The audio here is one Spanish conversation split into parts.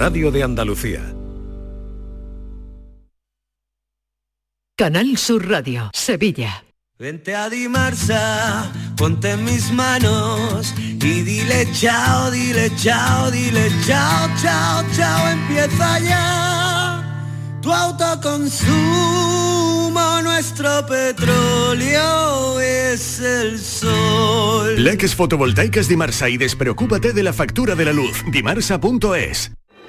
Radio de Andalucía. Canal Sur Radio, Sevilla. Vente a Dimarsa, ponte en mis manos y dile chao, dile chao, dile chao, chao, chao, empieza ya tu autoconsumo, nuestro petróleo es el sol. Leques fotovoltaicas Dimarsa y despreocúpate de la factura de la luz. Dimarsa.es.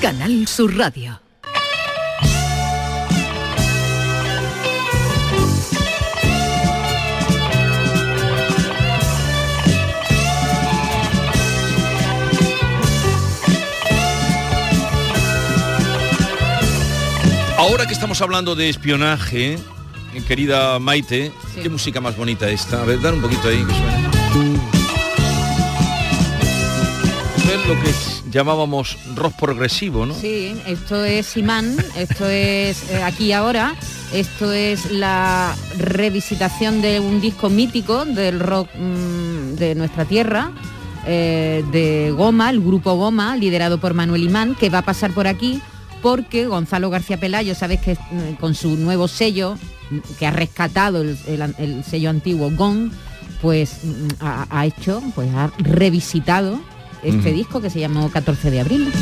Canal Sur Radio. Ahora que estamos hablando de espionaje, querida Maite, qué música más bonita esta. A ver, dar un poquito ahí que suene. Esto es lo que llamábamos rock progresivo, ¿no? Sí, esto es Imán, esto es eh, aquí ahora, esto es la revisitación de un disco mítico del rock mm, de nuestra tierra, eh, de Goma, el grupo Goma, liderado por Manuel Imán, que va a pasar por aquí porque Gonzalo García Pelayo, sabes que mm, con su nuevo sello, que ha rescatado el, el- el sello antiguo GON, pues mm, ha hecho, pues ha revisitado este disco que se llamó 14 de abril.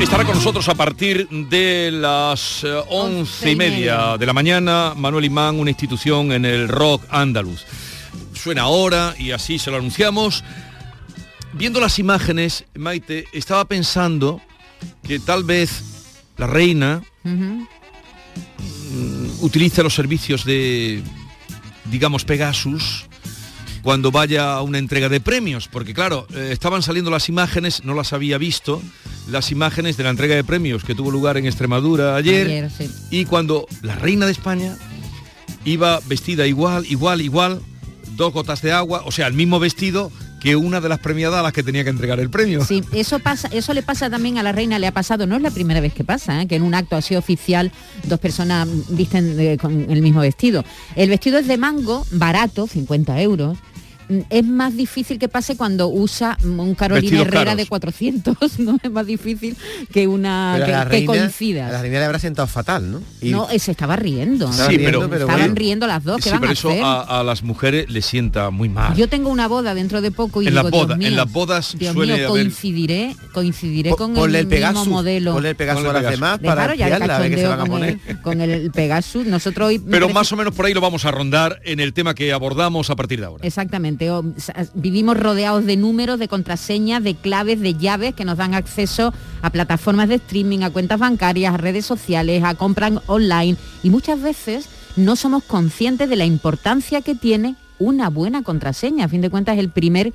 Estará con nosotros a partir de las eh, once y media de la mañana Manuel Imán, una institución en el rock andaluz. Suena ahora y así se lo anunciamos. Viendo las imágenes, Maite, estaba pensando que tal vez la reina Ujú. utilice los servicios de, digamos, Pegasus cuando vaya a una entrega de premios, porque claro, eh, estaban saliendo las imágenes, no las había visto, las imágenes de la entrega de premios que tuvo lugar en Extremadura ayer, Ayer, sí. y cuando la reina de España iba vestida igual, igual, igual, dos gotas de agua, o sea, el mismo vestido que una de las premiadas a las que tenía que entregar el premio. Sí, eso pasa, eso le pasa también a la reina, le ha pasado, no es la primera vez que pasa, ¿eh? que en un acto así oficial dos personas visten eh, con el mismo vestido. El vestido es de mango, barato, 50 euros. Mm, Es más difícil que pase cuando usa un Carolina Vestidos Herrera caros. de 400, ¿no? Es más difícil que una que, la que reina, coincida. la reina le habrá sentado fatal, ¿no? Y- No, eh, se estaba riendo. Estaba Sí, riendo, pero- pero Estaban bueno. riendo las dos, ¿qué Sí, van pero a eso hacer? a, a las mujeres les sienta muy mal. Yo tengo una boda dentro de poco y En digo, las Dios bodas- en las bodas Dios suele mío, haber- coincidiré, coincidiré Po- con el, el Pegasus, mismo modelo. ponle el Pegasus a las Pegasus. demás para ya el espiarla, a ver qué se cachondeo van a con el, con el Pegasus. Nosotros hoy... Pero más o menos por ahí lo vamos a rondar en el tema que abordamos a partir de ahora. Exactamente. Vivimos rodeados de números, de contraseñas, de claves, de llaves que nos dan acceso a plataformas de streaming, a cuentas bancarias, a redes sociales, a compras online y muchas veces no somos conscientes de la importancia que tiene una buena contraseña. A fin de cuentas, el primer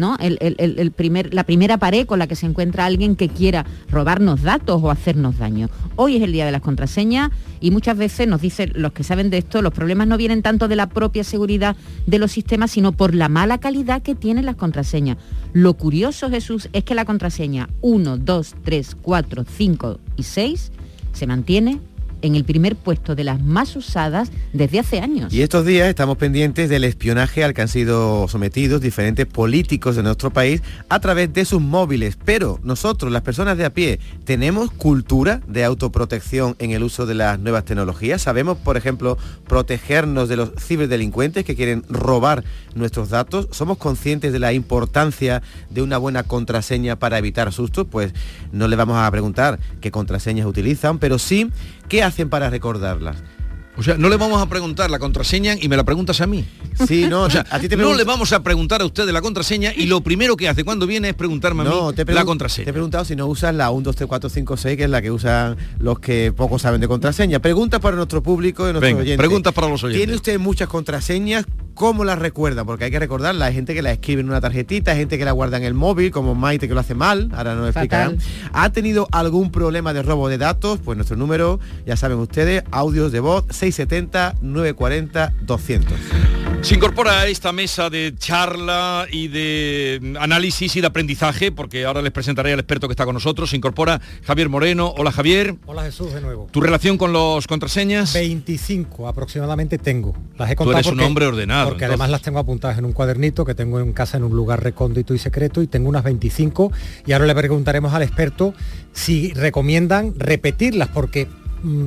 ¿no? El, primer, la primera pared con la que se encuentra alguien que quiera robarnos datos o hacernos daño. Hoy es el día de las contraseñas y muchas veces nos dicen los que saben de esto, los problemas no vienen tanto de la propia seguridad de los sistemas, sino por la mala calidad que tienen las contraseñas. Lo curioso, Jesús, es que la contraseña 1, 2, 3, 4, 5 y 6 se mantiene en el primer puesto de las más usadas desde hace años. Y estos días estamos pendientes del espionaje al que han sido sometidos diferentes políticos de nuestro país a través de sus móviles. Pero nosotros, las personas de a pie, ¿tenemos cultura de autoprotección en el uso de las nuevas tecnologías? ¿Sabemos, por ejemplo, protegernos de los ciberdelincuentes que quieren robar nuestros datos? ¿Somos conscientes de la importancia de una buena contraseña para evitar sustos? Pues no le vamos a preguntar qué contraseñas utilizan, pero sí qué hacen para recordarlas. O sea, no le vamos a preguntar la contraseña y me la preguntas a mí. Sí, no, O sea, a ti te no le vamos a preguntar a usted de la contraseña y lo primero que hace cuando viene es preguntarme a mí No, te he la contraseña. Te he preguntado si no usas la 1, 2, 3, 4, 5, 6, que es la que usan los que poco saben de contraseña. Preguntas para nuestro público y nuestros Venga, oyentes. preguntas para los oyentes. ¿Tiene usted muchas contraseñas? ¿Cómo las recuerda? Porque hay que recordarlas. Hay gente que la escribe en una tarjetita, hay gente que la guarda en el móvil, como Maite que lo hace mal, ahora nos explicarán. ¿Ha tenido algún problema de robo de datos? Pues nuestro número, ya saben ustedes, audios de voz 670 940 200. Se incorpora a esta mesa de charla y de análisis y de aprendizaje, porque ahora les presentaré al experto que está con nosotros. Se incorpora Javier Moreno. Hola Javier. Hola Jesús de nuevo. ¿Tu relación con los contraseñas? 25 aproximadamente tengo. Las he Tú contado un porque- hombre ordenado, Porque entonces. además las tengo apuntadas en un cuadernito que tengo en casa en un lugar recóndito y secreto y tengo unas 25 y ahora le preguntaremos al experto si recomiendan repetirlas porque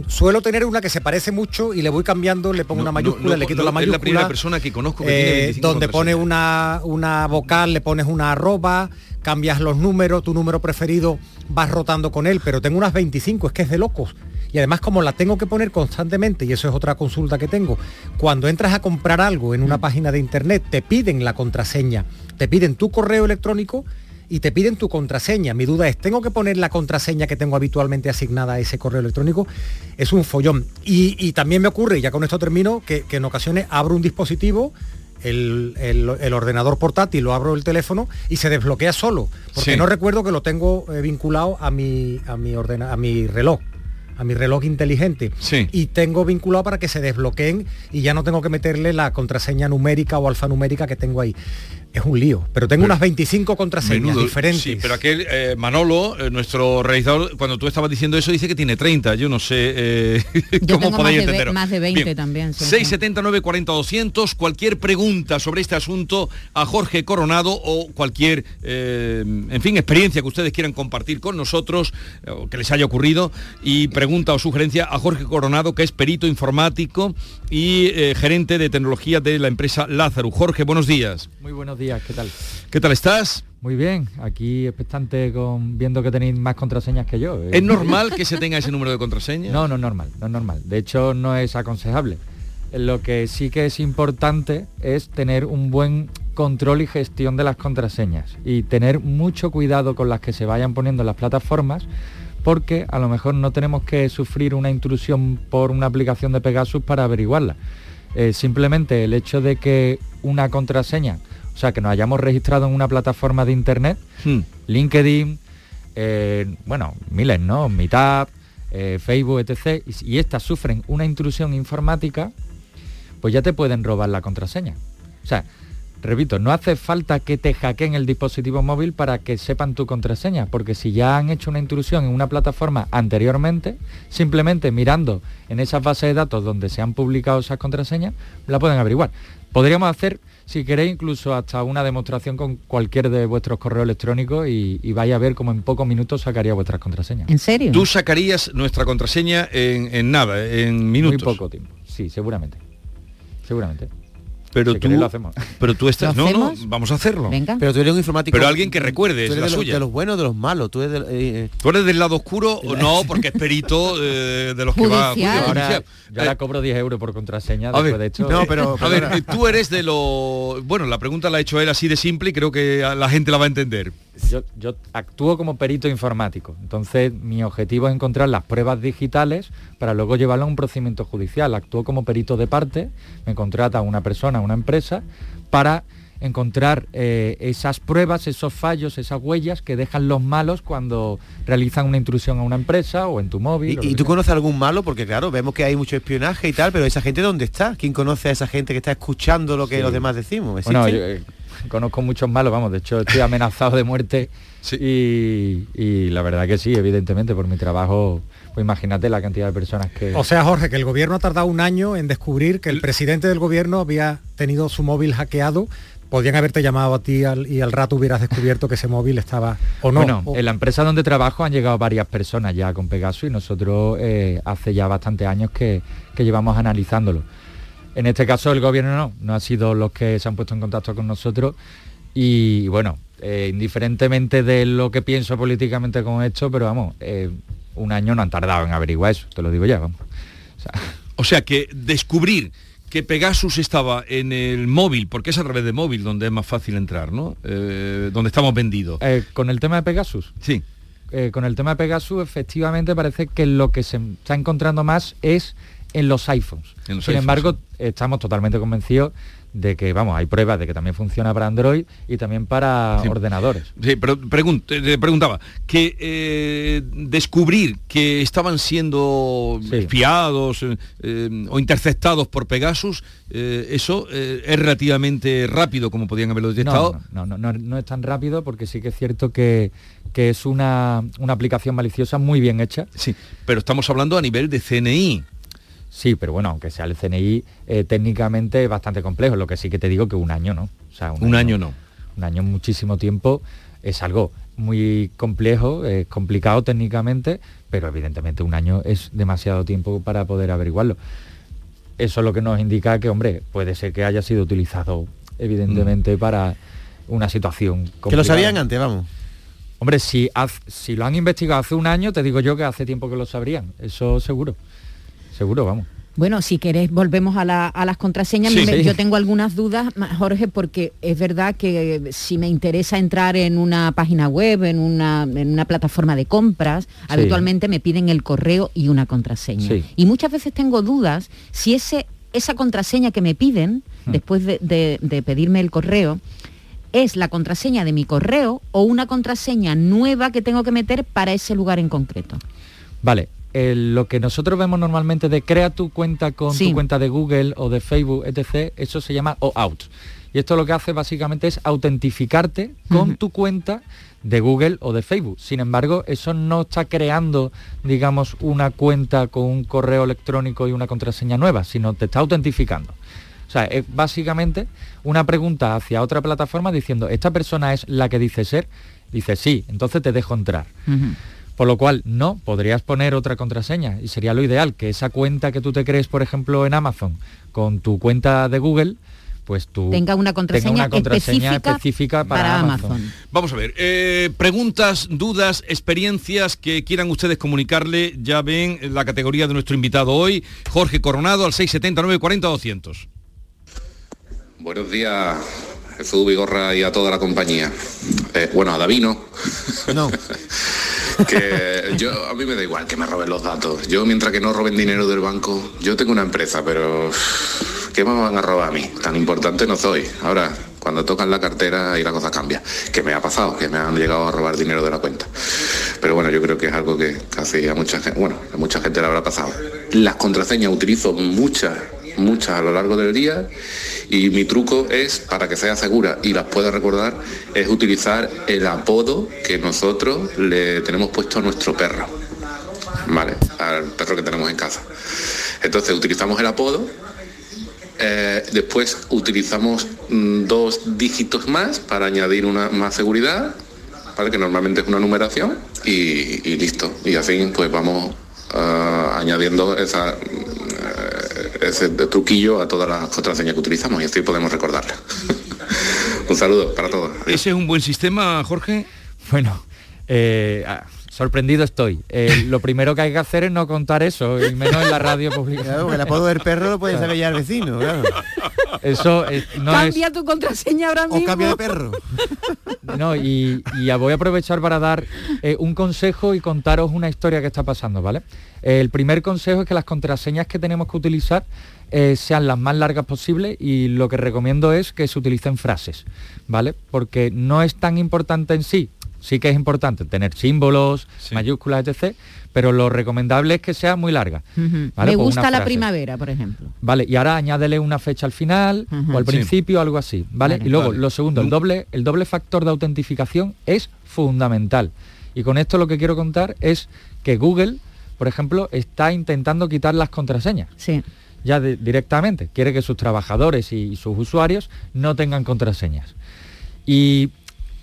suelo tener una que se parece mucho y le voy cambiando, le pongo No, una mayúscula, no, le quito la es mayúscula. la primera persona que conozco que tiene eh, 25 donde pone una, una vocal, le pones una arroba, cambias los números, tu número preferido vas rotando con él, pero tengo unas 25, es que es de locos. Y además como la tengo que poner constantemente, y eso es otra consulta que tengo, cuando entras a comprar algo en una página de internet, te piden la contraseña, te piden tu correo electrónico y te piden tu contraseña. Mi duda es, ¿tengo que poner la contraseña que tengo habitualmente asignada a ese correo electrónico? Es un follón. Y, y también me ocurre, ya con esto termino, que, que en ocasiones abro un dispositivo, el, el- el ordenador portátil, lo abro el teléfono y se desbloquea solo, porque Sí. no recuerdo que lo tengo eh, vinculado a mi, a mi, ordena- a mi reloj a mi reloj inteligente Sí. y tengo vinculado para que se desbloqueen y ya no tengo que meterle la contraseña numérica o alfanumérica que tengo ahí. Es un lío, pero tengo unas 25 contraseñas Menudo, diferentes. Sí, pero aquel eh, Manolo, eh, nuestro realizador, cuando tú estabas diciendo eso, dice que tiene 30. Yo no sé eh, Yo cómo tengo podéis más de, más de 20 Bien. también. sí, sí. 679 40 200 cualquier pregunta sobre este asunto a Jorge Coronado o cualquier eh, en fin experiencia que ustedes quieran compartir con nosotros o que les haya ocurrido y pregunta o sugerencia a Jorge Coronado que es perito informático y eh, gerente de tecnología de la empresa Lázaro Jorge buenos días Muy buenos días, ¿qué tal? ¿qué tal estás? Muy bien, aquí expectante con viendo que tenéis más contraseñas que yo. ¿eh? ¿Es normal que se tenga ese número de contraseña? No, no es normal, no es normal. De hecho, no es aconsejable. Lo que sí que es importante es tener un buen control y gestión de las contraseñas y tener mucho cuidado con las que se vayan poniendo en las plataformas porque a lo mejor no tenemos que sufrir una intrusión por una aplicación de Pegasus para averiguarla. Eh, simplemente el hecho de que una contraseña, o sea, que nos hayamos registrado en una plataforma de internet, Hmm. LinkedIn, eh, bueno, miles, ¿no? Meetup, eh, Facebook, etc. Y, y estas sufren una intrusión informática, pues ya te pueden robar la contraseña. O sea, repito, no hace falta que te hackeen el dispositivo móvil para que sepan tu contraseña, porque si ya han hecho una intrusión en una plataforma anteriormente, simplemente mirando en esas bases de datos donde se han publicado esas contraseñas, la pueden averiguar. Podríamos hacer, si queréis, incluso hasta una demostración con cualquier de vuestros correos electrónicos y, y vais a ver cómo en pocos minutos sacaría vuestras contraseñas. ¿En serio? Tú sacarías nuestra contraseña en, en nada, en minutos. Muy poco tiempo. Sí, seguramente. Seguramente. Pero Si tú, lo hacemos. pero tú estás, ¿Lo no, no, vamos a hacerlo. Venga. Pero tú eres un informático. Pero alguien que recuerde, tú es la de, los, suya. de los buenos o de los malos. Tú eres del- eh, ¿Tú eres del lado oscuro o no? Porque es perito eh, de los que va Judicial. Ahora, judicial. yo ahora Eh, cobro 10 euros por contraseña A después ver, de hecho. no, pero- a ver, eh, tú eres de lo... Bueno, la pregunta la ha hecho él así de simple y creo que la gente la va a entender. Yo, yo actúo como perito informático. Entonces, mi objetivo es encontrar las pruebas digitales para luego llevarlo a un procedimiento judicial. Actúo como perito de parte, me contrata una persona, una empresa, para encontrar eh, esas pruebas, esos fallos, esas huellas que dejan los malos cuando realizan una intrusión a una empresa o en tu móvil. ¿Y, tú conoces algún malo? Porque claro, vemos que hay mucho espionaje y tal, pero esa gente ¿dónde está? ¿Quién conoce a esa gente que está escuchando lo que Sí. los demás decimos? Bueno, yo, eh, conozco muchos malos, vamos, de hecho estoy amenazado de muerte y, y la verdad que sí, evidentemente, por mi trabajo, pues imagínate la cantidad de personas que... O sea, Jorge, que el gobierno ha tardado un año en descubrir que el presidente del gobierno había tenido su móvil hackeado. Podrían haberte llamado a ti al- y al rato hubieras descubierto que ese móvil estaba o no. Bueno, O- en la empresa donde trabajo han llegado varias personas ya con Pegasus y nosotros eh, hace ya bastantes años que, que llevamos analizándolo. En este caso el gobierno no, no ha sido los que se han puesto en contacto con nosotros y bueno, eh, indiferentemente de lo que pienso políticamente con esto, pero vamos, eh, un año no han tardado en averiguar eso, te lo digo ya, vamos. O sea que descubrir que Pegasus estaba en el móvil, porque es a través de móvil donde es más fácil entrar, ¿no? Eh, donde estamos vendidos. Con el tema de Pegasus. Sí. Con el tema de Pegasus, efectivamente parece que lo que se está encontrando más es en los iPhones. En los Sin iPhones, embargo, estamos totalmente convencidos de que, vamos, hay pruebas de que también funciona para Android y también para Sí. ordenadores. Sí, pero pregun- te- te preguntaba, que eh, descubrir que estaban siendo espiados eh, eh, o interceptados por Pegasus, eh, eso eh, es relativamente rápido como podían haberlo detectado. No, no, no, no, no es tan rápido porque sí que es cierto que, que es una, una aplicación maliciosa muy bien hecha. Sí, pero estamos hablando a nivel de CNI. Sí, pero bueno, aunque sea el CNI, eh, técnicamente es bastante complejo. Lo que sí que te digo que un año no. O sea, Un año no. Un año muchísimo tiempo es algo muy complejo, es complicado técnicamente, pero evidentemente un año es demasiado tiempo para poder averiguarlo. Eso es lo que nos indica que, hombre, puede ser que haya sido utilizado evidentemente para una situación complicada. Mm. Que lo sabían antes, vamos. Hombre, si, haz- si lo han investigado hace un año, te digo yo que hace tiempo que lo sabrían. Eso seguro. Seguro, vamos. Bueno, si querés, volvemos a, la- a las contraseñas. Sí. Me- Sí. Yo tengo algunas dudas, Jorge, porque es verdad que si me interesa entrar en una página web, en una, en una plataforma de compras, habitualmente me piden el correo y una contraseña. Y muchas veces tengo dudas si ese, esa contraseña que me piden, Hmm. después de, de- de pedirme el correo, es la contraseña de mi correo o una contraseña nueva que tengo que meter para ese lugar en concreto. Vale, lo que nosotros vemos normalmente de crea tu cuenta con Sí. tu cuenta de Google o de Facebook, etc., eso se llama OAuth. Y esto lo que hace básicamente es autentificarte con tu cuenta de Google o de Facebook. Sin embargo, eso no está creando, digamos, una cuenta con un correo electrónico y una contraseña nueva, sino te está autentificando. O sea, es básicamente una pregunta hacia otra plataforma diciendo, ¿esta persona es la que dice ser? Dice sí, entonces te dejo entrar. Por lo cual, no, podrías poner otra contraseña y sería lo ideal, que esa cuenta que tú te crees, por ejemplo, en Amazon, con tu cuenta de Google, pues tú Tenga una contraseña específica específica para, para Amazon. Amazon. Vamos a ver, eh, preguntas, dudas, experiencias que quieran ustedes comunicarle, ya ven la categoría de nuestro invitado hoy, Jorge Coronado, al 679 40 200. Buenos días, Jesús Vigorra y a toda la compañía. Eh, bueno, a Davino. No. que yo a mí me da igual que me roben los datos. Yo mientras que no roben dinero del banco, yo tengo una empresa, pero ¿qué me van a robar a mí? Tan importante no soy. Ahora, cuando tocan la cartera y la cosa cambia. Que me ha pasado, que me han llegado a robar dinero de la cuenta. Pero bueno, yo creo que es algo que casi a mucha gente, bueno, a mucha gente le habrá pasado. Las contraseñas utilizo muchas, muchas a lo largo del día y mi truco es, para que sea segura y las pueda recordar, es utilizar el apodo que nosotros le tenemos puesto a nuestro perro. ¿Vale? Al perro que tenemos en casa. Entonces utilizamos el apodo, eh, después utilizamos mm, dos dígitos más para añadir una más seguridad, ¿vale? que normalmente es una numeración, y, listo. Y así pues vamos ah, añadiendo esa, ese truquillo a todas las contraseñas que utilizamos y así podemos recordarlas. Un saludo para todos. ¿Ese es un buen sistema, Jorge? Bueno, eh, ah, sorprendido estoy. Eh, lo primero que hay que hacer es no contar eso, y menos en la radio pública. Claro, porque el apodo del perro lo puede saber ya el vecino, claro. Eso eh, no es... Cambia tu contraseña ahora mismo. O cambia de perro. No, y, y ya voy a aprovechar para dar eh, un consejo y contaros una historia que está pasando, ¿vale? El primer consejo es que las contraseñas que tenemos que utilizar eh, sean las más largas posibles y lo que recomiendo es que se utilicen frases, ¿vale? Porque no es tan importante en sí sí que es importante tener símbolos, mayúsculas, etc. Pero lo recomendable es que sea muy larga. Me Pues gusta la primavera, por ejemplo. Vale, y ahora añádele una fecha al final o al Sí. principio, algo así, ¿vale? Vale. Y luego, Vale. lo segundo, el doble, el doble factor de autentificación es fundamental. Y con esto lo que quiero contar es que Google, por ejemplo, está intentando quitar las contraseñas. Sí. Ya de- directamente. Quiere que sus trabajadores y sus usuarios no tengan contraseñas. Y,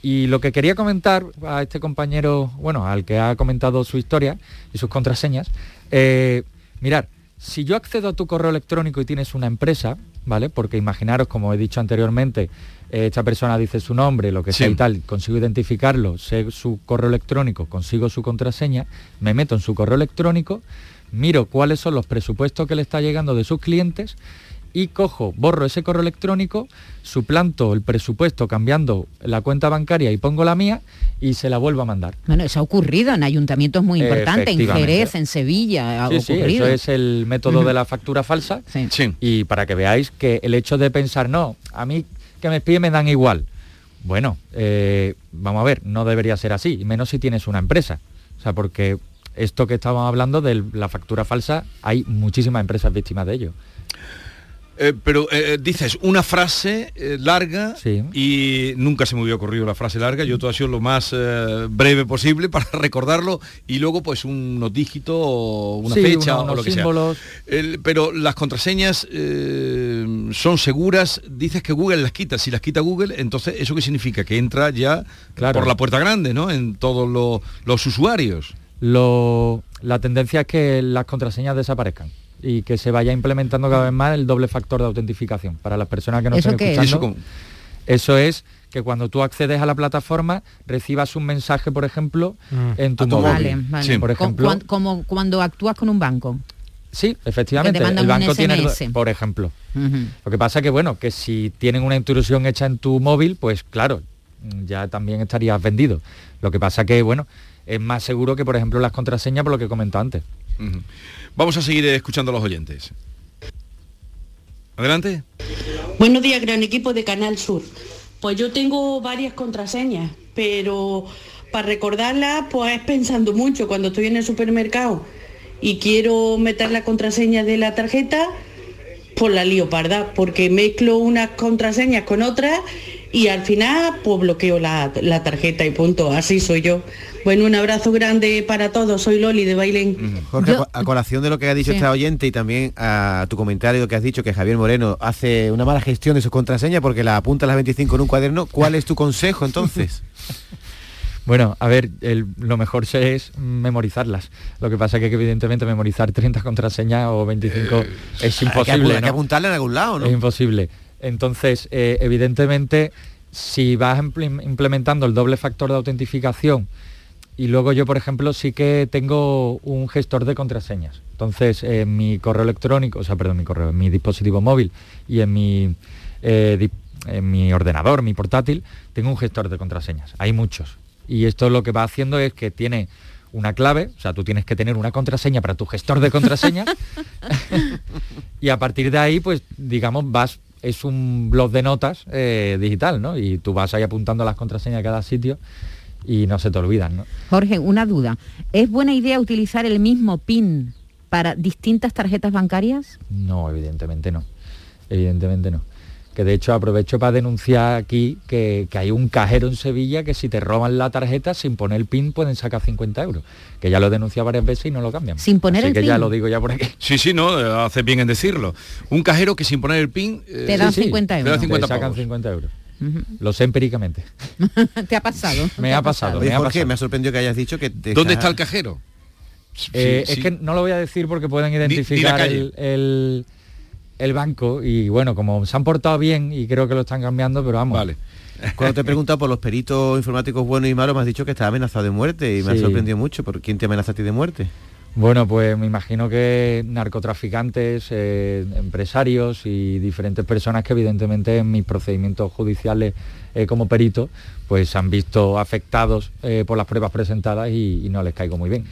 y lo que quería comentar a este compañero, bueno, al que ha comentado su historia y sus contraseñas, eh, mirar, si yo accedo a tu correo electrónico y tienes una empresa, ¿vale? Porque imaginaros, como he dicho anteriormente, eh, esta persona dice su nombre, lo que sea y tal, consigo identificarlo, sé su correo electrónico, consigo su contraseña, me meto en su correo electrónico, miro cuáles son los presupuestos que le está llegando de sus clientes y cojo, borro ese correo electrónico, suplanto el presupuesto cambiando la cuenta bancaria y pongo la mía y se la vuelvo a mandar. Bueno, eso ha ocurrido en ayuntamientos muy importantes, en. Jerez, en Sevilla, ha Sí, sí, ocurrido. eso es el método de la factura falsa. Y para que veáis que el hecho de pensar, no, a mí que me espíen me dan igual. Bueno, eh, vamos a ver, no debería ser así, menos si tienes una empresa. O sea, porque esto que estábamos hablando de la factura falsa, hay muchísimas empresas víctimas de ello. Eh, pero eh, dices una frase eh, larga y nunca se me hubiera ocurrido la frase larga. Yo todo ha sido lo más eh, breve posible para recordarlo y luego pues unos dígitos o una Sí, fecha unos- o lo que símbolos. sea. El- pero las contraseñas eh, son seguras. Dices que Google las quita. Si las quita Google, entonces eso qué significa que entra ya Claro. por la puerta grande, ¿no? En todos los- los usuarios. Lo- la tendencia es que las contraseñas desaparezcan y que se vaya implementando cada vez más el doble factor de autentificación para las personas que no ¿Eso estén qué es? escuchando. ¿Eso Eso es que cuando tú accedes a la plataforma recibas un mensaje, por ejemplo, en tu, móvil. Vale, vale. Por ejemplo, como cuando actúas con un banco. sí, efectivamente, Que te mandan el un banco tiene, por ejemplo. Lo que pasa que bueno, que si tienen una intrusión hecha en tu móvil, pues claro, mm, ya también estarías vendido. Lo que pasa que bueno, es más seguro que por ejemplo las contraseñas por lo que comentó antes. Vamos a seguir escuchando a los oyentes. Adelante. Buenos días, gran equipo de Canal Sur. Pues yo tengo varias contraseñas, pero para recordarlas, pues es pensando mucho cuando estoy en el supermercado y quiero meter la contraseña de la tarjeta, pues la lío parda, porque mezclo unas contraseñas con otras y al final pues bloqueo la, la tarjeta y punto. Así soy yo. Bueno, un abrazo grande para todos. Soy Loli de Bailén. Jorge, a co- a colación de lo que ha dicho Sí. esta oyente y también a tu comentario que has dicho que Javier Moreno hace una mala gestión de su contraseña porque la apunta a las 25 en un cuaderno, ¿cuál es tu consejo entonces? Bueno, a ver, el- lo mejor es memorizarlas. Lo que pasa es que evidentemente memorizar 30 contraseñas o 25 es hay que imposible. hay que ¿no? apuntarla en algún lado, ¿no? Es imposible. Entonces, eh, evidentemente, si vas implementando el doble factor de autentificación, y luego yo, por ejemplo, sí que tengo un gestor de contraseñas. Entonces, en mi correo electrónico, o sea, perdón, mi correo, en mi dispositivo móvil y en mi, eh, en mi ordenador, mi portátil, tengo un gestor de contraseñas. Hay muchos. Y esto lo que va haciendo es que tiene una clave, o sea, tú tienes que tener una contraseña para tu gestor de contraseñas y a partir de ahí, pues, digamos, vas, es un blog de notas eh, digital, ¿no? Y tú vas ahí apuntando las contraseñas a cada sitio y no se te olvidan, ¿no? Jorge, una duda. ¿Es buena idea utilizar el mismo PIN para distintas tarjetas bancarias? No, evidentemente no. Evidentemente no. Que de hecho aprovecho para denunciar aquí que, que hay un cajero en Sevilla que si te roban la tarjeta sin poner el PIN pueden sacar 50 euros. Que ya lo he denunciado varias veces y no lo cambian. Sin poner Así el que ya PIN. lo digo ya por aquí. Sí, sí, no, eh, hace bien en decirlo. Un cajero que sin poner el PIN... eh, Te dan Sí, sí, 50 te euros. dan 50 Te sacan pavos. 50 euros. Lo sé empíricamente. ¿Te ha pasado? Me ha pasado, Oye, me ha Jorge, pasado. me ha sorprendido que hayas dicho que... te ¿Dónde está el cajero? Eh, Sí, es sí. que no lo voy a decir porque pueden Di- di la identificar el- el banco y bueno, como se han portado bien y creo que lo están cambiando, pero vamos. Vale. Cuando te he preguntado por los peritos informáticos buenos y malos, me has dicho que estaba amenazado de muerte y me ha sorprendido mucho. ¿Por quién te amenaza a ti de muerte? Bueno, pues me imagino que narcotraficantes, eh, empresarios y diferentes personas que evidentemente en mis procedimientos judiciales eh, como perito, pues se han visto afectados eh, por las pruebas presentadas y, y no les caigo muy bien.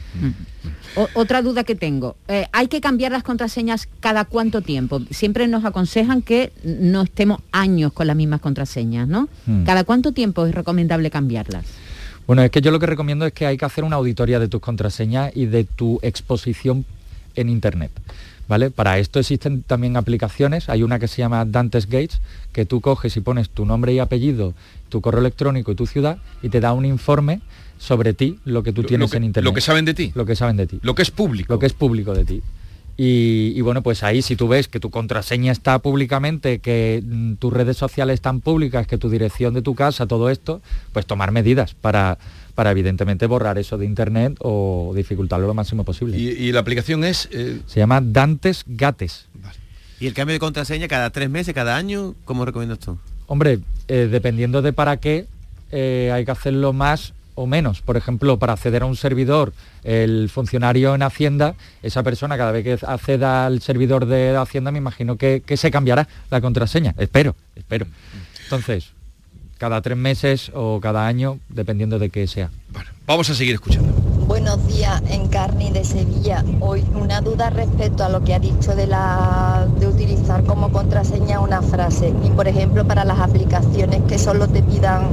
O- otra duda que tengo. ¿Hay que cambiar las contraseñas cada cuánto tiempo? Siempre nos aconsejan que no estemos años con las mismas contraseñas, ¿no? Hmm. ¿Cada cuánto tiempo es recomendable cambiarlas? Bueno, es que yo lo que recomiendo es que hay que hacer una auditoría de tus contraseñas y de tu exposición en Internet. ¿Vale? Para esto existen también aplicaciones, hay una que se llama Dantes Gates, que tú coges y pones tu nombre y apellido, tu correo electrónico y tu ciudad y te da un informe sobre ti, lo que tú tienes que- en Internet. lo que saben de ti. Lo que saben de ti. Lo que es público. Lo que es público de ti. Y, y bueno, pues ahí si tú ves que tu contraseña está públicamente, que mm, tus redes sociales están públicas, que tu dirección de tu casa, todo esto, pues tomar medidas para, para evidentemente borrar eso de internet o dificultarlo lo máximo posible. Y, y la aplicación es... eh, Se llama Dantes Gates. ¿Y el cambio de contraseña cada tres meses, cada año? ¿Cómo recomiendas tú? Hombre, eh, dependiendo de para qué, eh, hay que hacerlo más o menos. Por ejemplo, para acceder a un servidor, el funcionario en Hacienda, esa persona cada vez que acceda al servidor de Hacienda, me imagino que, que se cambiará la contraseña. Espero, espero. Entonces, cada tres meses o cada año, dependiendo de qué sea. Vamos a seguir escuchando. Buenos días, Encarni de Sevilla. Hoy una duda respecto a lo que ha dicho de la de utilizar como contraseña una frase. Y por ejemplo para las aplicaciones que solo te pidan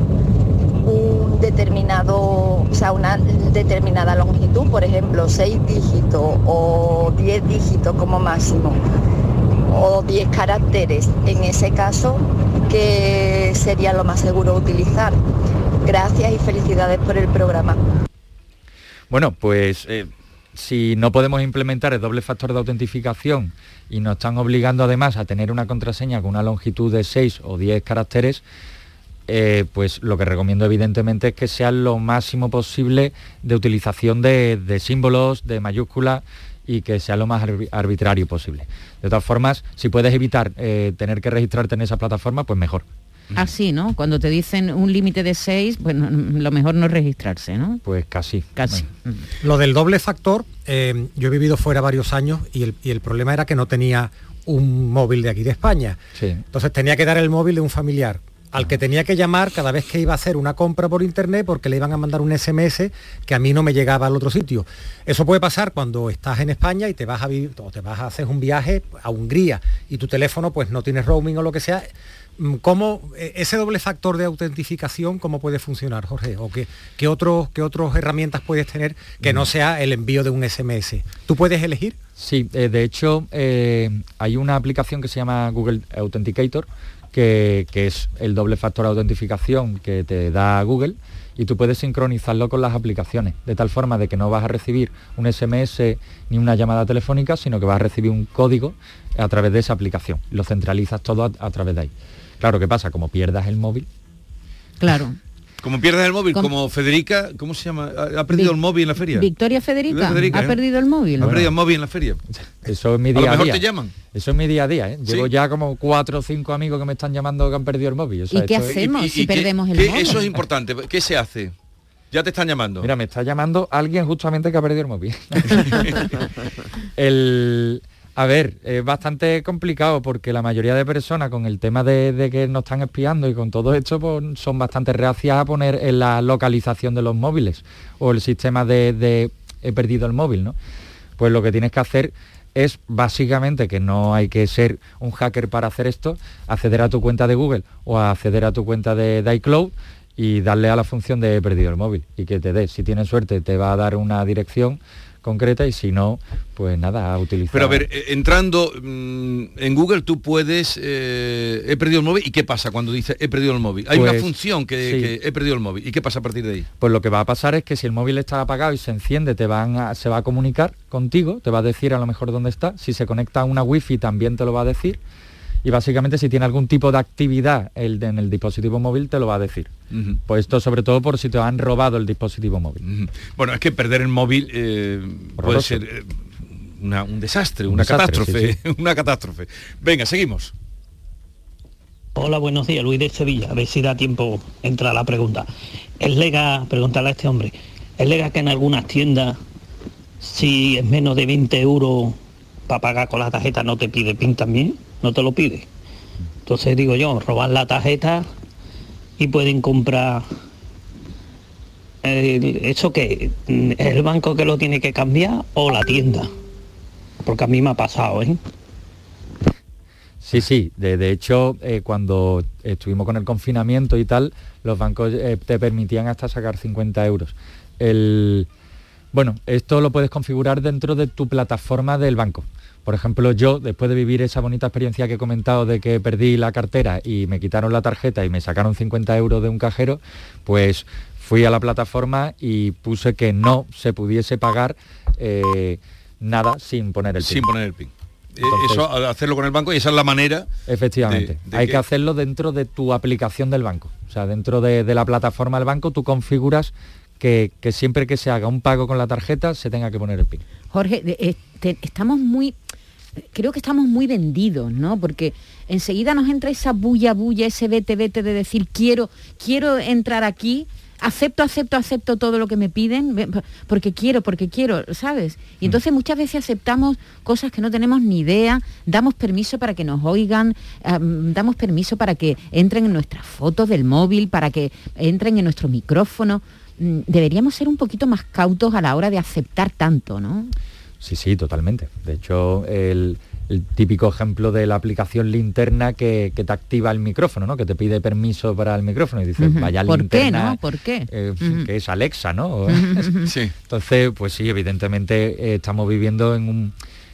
un determinado, o sea, una determinada longitud, por ejemplo, 6 dígitos o 10 dígitos como máximo, o 10 caracteres. En ese caso, ¿qué sería lo más seguro utilizar? Gracias y felicidades por el programa. Bueno, pues eh, si no podemos implementar el doble factor de autentificación y nos están obligando además a tener una contraseña con una longitud de 6 o 10 caracteres, eh, pues lo que recomiendo evidentemente es que sea lo máximo posible de utilización de, de símbolos, de mayúsculas y que sea lo más arbi- arbitrario posible. De todas formas, si puedes evitar eh, tener que registrarte en esa plataforma, pues mejor. Así, ¿no? Cuando te dicen un límite de seis, bueno, lo mejor no es registrarse, ¿no? Pues casi. Casi. Lo del doble factor, eh, yo he vivido fuera varios años y el, y el problema era que no tenía un móvil de aquí de España. Sí. Entonces tenía que dar el móvil de un familiar al que tenía que llamar cada vez que iba a hacer una compra por internet porque le iban a mandar un SMS que a mí no me llegaba al otro sitio. Eso puede pasar cuando estás en España y te vas a vivir, o te vas a hacer un viaje a Hungría y tu teléfono pues no tienes roaming o lo que sea. Mm, ¿Cómo eh, ese doble factor de autentificación cómo puede funcionar, Jorge? ¿O qué, qué otros qué otras herramientas puedes tener que no sea el envío de un SMS? ¿Tú puedes elegir? Sí, eh, de hecho eh, hay una aplicación que se llama Google Authenticator, que, es el doble factor de autentificación que te da Google y tú puedes sincronizarlo con las aplicaciones, de tal forma de que no vas a recibir un SMS ni una llamada telefónica, sino que vas a recibir un código a través de esa aplicación. Lo centralizas todo a, a través de ahí. Claro, ¿qué pasa? Como pierdas el móvil, Claro. Como pierdes el móvil, Com- como Federica, ¿cómo se llama? ¿Ha ha perdido el móvil en la feria? Victoria Federica, Federica, ha ¿eh? perdido el móvil. Ha perdido el móvil en la feria. Eso es mi A lo día a, mejor día. te llaman. Eso es mi día a día, ¿eh? Llevo Sí. ya como cuatro o cinco amigos que me están llamando que han perdido el móvil. O sea, ¿Y qué hacemos si qué- perdemos el qué- móvil? Eso es importante. ¿Qué se hace? Ya te están llamando. Mira, me está llamando alguien justamente que ha perdido el móvil. el, a ver, es bastante complicado porque la mayoría de personas con el tema de, que nos están espiando y con todo esto pues, son bastante reacias a poner en la localización de los móviles o el sistema de, he perdido el móvil, ¿no? Pues lo que tienes que hacer es básicamente que no hay que ser un hacker para hacer esto, acceder a tu cuenta de Google o acceder a tu cuenta de iCloud y darle a la función de he perdido el móvil y que te dé. Si tienes suerte te va a dar una dirección concreta y si no, pues nada, a utilizar. Pero a ver, eh, entrando mm, en Google tú puedes, eh, he perdido el móvil, ¿y qué pasa cuando dice he perdido el móvil? Hay una Pues, función que, sí. que he perdido el móvil, ¿y qué pasa a partir de ahí? Pues lo que va a pasar es que si el móvil está apagado y se enciende, te van a- se va a comunicar contigo, te va a decir a lo mejor dónde está. Si se conecta a una wifi también te lo va a decir. Y básicamente si tiene algún tipo de actividad el de- en el dispositivo móvil te lo va a decir. Ujú. Pues esto sobre todo por si te han robado el dispositivo móvil. Bueno, es que perder el móvil eh, puede ser eh, una- un desastre, Un una desastre, catástrofe, sí, una catástrofe. Venga, seguimos. Hola, buenos días, Luis de Sevilla. A ver si da tiempo entrar a la pregunta. Es legal, preguntarle a este hombre, ¿es legal que en algunas tiendas, si es menos de 20 euros para pagar con la tarjeta, no te pide PIN también? ¿No te lo pide? Entonces digo yo, robar la tarjeta y pueden comprar... ¿Eso que ¿Es el banco que lo tiene que cambiar o la tienda? Porque a mí me ha pasado, ¿eh? Sí, sí. De, de hecho, eh, cuando estuvimos con el confinamiento y tal, los bancos eh, te permitían hasta sacar 50 euros. El, bueno, esto lo puedes configurar dentro de tu plataforma del banco. Por ejemplo, yo, después de vivir esa bonita experiencia que he comentado de que perdí la cartera y me quitaron la tarjeta y me sacaron 50 euros de un cajero, pues fui a la plataforma y puse que no se pudiese pagar eh, nada sin poner el PIN. Sin poner el PIN. Eh, Eso, hacerlo con el banco y esa es la manera. Efectivamente. de- de Hay que- que... hacerlo dentro de tu aplicación del banco. O sea, dentro de, de la plataforma del banco tú configuras que, que siempre que se haga un pago con la tarjeta se tenga que poner el PIN. Jorge, de- eh, te- estamos muy, creo que estamos muy vendidos, ¿no? Porque enseguida nos entra esa bulla, bulla, ese vete, vete de decir quiero, quiero entrar aquí, acepto, acepto, acepto todo lo que me piden, porque quiero, porque quiero, ¿sabes? Y entonces muchas veces aceptamos cosas que no tenemos ni idea, damos permiso para que nos oigan, am, damos permiso para que entren en nuestras fotos del móvil, para que entren en nuestro micrófono. Mm, Deberíamos ser un poquito más cautos a la hora de aceptar tanto, ¿no? Sí, sí, totalmente. De hecho, el, el típico ejemplo de la aplicación linterna que, que te activa el micrófono, ¿no? Que te pide permiso para el micrófono y dices, vaya ¿Por qué, linterna. no? ¿Por qué? eh, Ujú. que es Alexa, ¿no? Sí. Entonces, pues sí, evidentemente eh, estamos viviendo en un,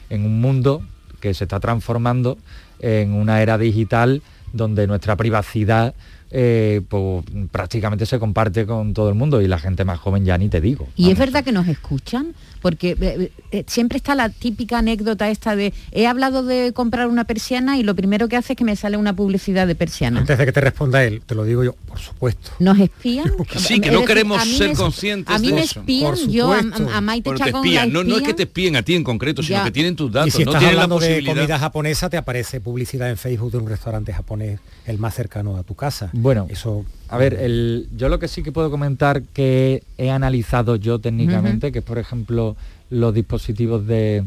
en un mundo que se está transformando en una era digital donde nuestra privacidad eh, pues, prácticamente se comparte con todo el mundo y la gente más joven ya ni te digo. Y es verdad que nos escuchan, porque eh, eh, siempre está la típica anécdota esta de he hablado de comprar una persiana y lo primero que hace es que me sale una publicidad de persiana. Antes de que te responda él, te lo digo yo, por supuesto. ¿Nos espían? Sí, que no decir, queremos ser conscientes A mí de me eso. espían, Por yo a, a Maite Bueno, te la espían. No, no es que espían. te espíen a ti en concreto, sino Ya. que tienen tus Y datos. si no estás la hablando de comida japonesa, te aparece publicidad en Facebook de un restaurante japonés, el más cercano a tu casa. Bueno, eso A ver, el- yo lo que sí que puedo comentar que he analizado yo técnicamente, que es por ejemplo los dispositivos de,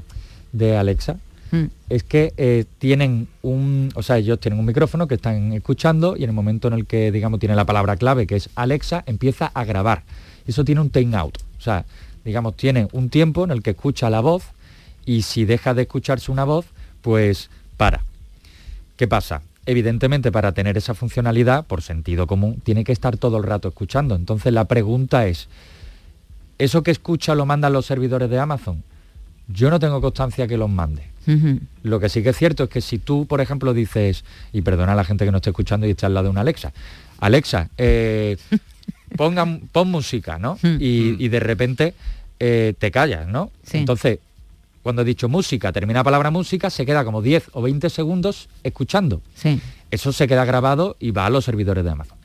de Alexa, Mm. es que eh, tienen un, o sea, ellos tienen un micrófono que están escuchando y en el momento en el que, digamos, tiene la palabra clave, que es Alexa, empieza a grabar. Eso tiene un time out, o sea, digamos, tiene un tiempo en el que escucha la voz y si deja de escucharse una voz, pues para. ¿Qué pasa? Evidentemente, para tener esa funcionalidad, por sentido común, tiene que estar todo el rato escuchando. Entonces, la pregunta es, ¿eso que escucha lo mandan los servidores de Amazon? Yo no tengo constancia que los mande. Lo que sí que es cierto es que si tú, por ejemplo, dices, y perdona a la gente que no esté escuchando y está al lado de una Alexa, Alexa, eh, pongan, pon música, ¿no? Y, y de repente eh, te callas, ¿no? Sí. Entonces, cuando he dicho música, termina la palabra música, se queda como 10 o 20 segundos escuchando. Sí. Eso se queda grabado y va a los servidores de Amazon.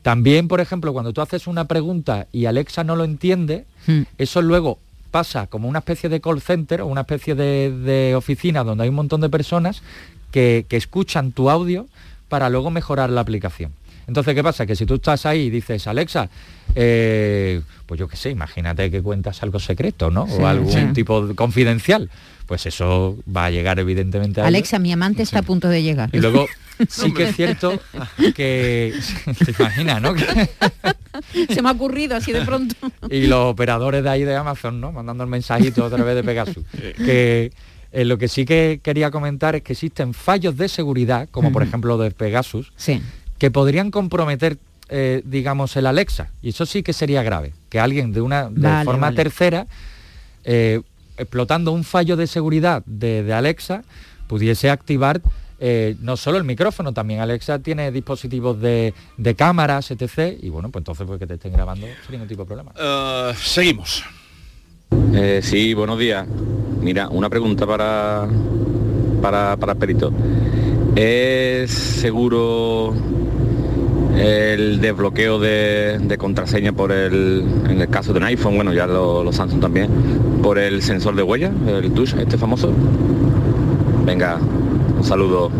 También, por ejemplo, cuando tú haces una pregunta y Alexa no lo entiende, Mm. eso luego pasa como una especie de call center o una especie de, de oficina donde hay un montón de personas que, que escuchan tu audio para luego mejorar la aplicación. Entonces, ¿qué pasa? Que si tú estás ahí y dices, Alexa, eh, pues yo qué sé, imagínate que cuentas algo secreto, ¿no? Sí, o algún sí. tipo de- confidencial. Pues eso va a llegar evidentemente a. Alexa, mi amante está a punto de llegar. Y luego sí que es cierto que te imaginas, ¿no? Se me ha ocurrido así de pronto. y los operadores de ahí de Amazon, ¿no? Mandando el mensajito otra vez de Pegasus. que eh, lo que sí que quería comentar es que existen fallos de seguridad, como por ejemplo lo de Pegasus, Sí. Que podrían comprometer, eh, digamos, el Alexa. Y eso sí que sería grave. Que alguien de una de Vale, forma vale. tercera, eh, explotando un fallo de seguridad de, de Alexa, pudiese activar eh, no solo el micrófono, también Alexa tiene dispositivos de, de cámaras, etc. Y bueno, pues entonces pues que te estén grabando sin ningún tipo de problema. Seguimos. Eh, sí, buenos días. Mira, una pregunta para, para, para Perito. ¿Es seguro el desbloqueo de, de contraseña por el, en el caso de un iPhone, bueno, ya lo- los Samsung también, por el sensor de huella, el touch, este famoso? Venga, un saludo.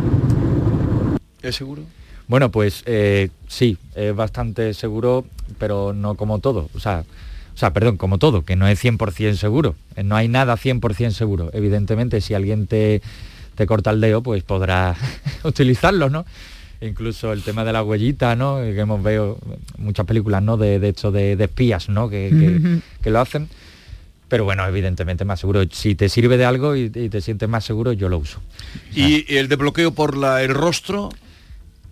¿Es seguro? Bueno, pues eh, sí, es bastante seguro, pero no como todo. O sea, o sea, perdón, como todo, que no es 100% seguro. Eh, No hay nada 100% seguro. Evidentemente, si alguien te, te corta el dedo, pues podrás utilizarlo, ¿no? Incluso el tema de la huellita, ¿no? Que hemos visto muchas películas, ¿no? De, de hecho, de, de espías, ¿no? Que, que- lo hacen. Pero bueno, evidentemente más seguro. Si te sirve de algo y, y te sientes más seguro, yo lo uso. ¿Y el desbloqueo por la, el rostro?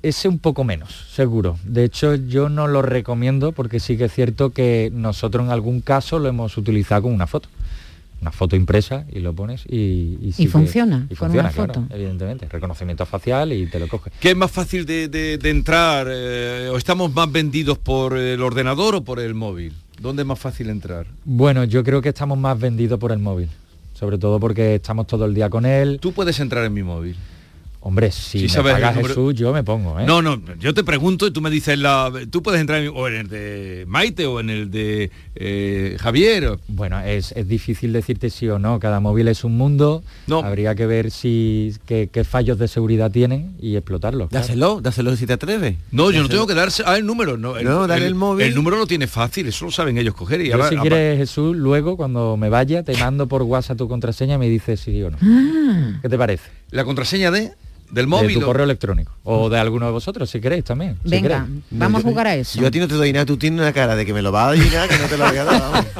Ese un poco menos, seguro. De hecho, yo no lo recomiendo porque sí que es cierto que nosotros en algún caso lo hemos utilizado con una foto. Una foto impresa y lo pones y... funciona y con funciona, una claro, foto. evidentemente. Reconocimiento facial y te lo coges. ¿Qué es más fácil de, de- de entrar? eh, ¿O estamos más vendidos por el ordenador o por el móvil? ¿Dónde es más fácil entrar? Bueno, yo creo que estamos más vendidos por el móvil. Sobre todo porque estamos todo el día con él. Tú puedes entrar en mi móvil. Hombre, si Sí me sabes Jesús, yo me pongo, ¿eh? No, no, yo te pregunto y tú me dices la... Tú puedes entrar en, o en el de Maite o en el de eh, Javier. Bueno, es, es difícil decirte sí o no. Cada móvil es un mundo. Habría que ver si qué, qué fallos de seguridad tienen y explotarlos. claro. Dáselo, dáselo si te atreves. No, yo no tengo que darse ah, el número. No, el, No, dale el móvil. El número lo tiene fácil, eso lo saben ellos coger. Y Yo, ahora- si quieres, Jesús, luego cuando me vaya, te mando por WhatsApp tu contraseña y me dices sí o no. Ah. ¿Qué te parece? ¿La contraseña de? ¿Del De móvil? tu correo electrónico. O de alguno de vosotros, si queréis también. si Venga, queréis. vamos a jugar a eso. Yo a ti no te doy nada, tú tienes una cara de que me lo vas a dar y nada, que no te lo voy a dar. vamos.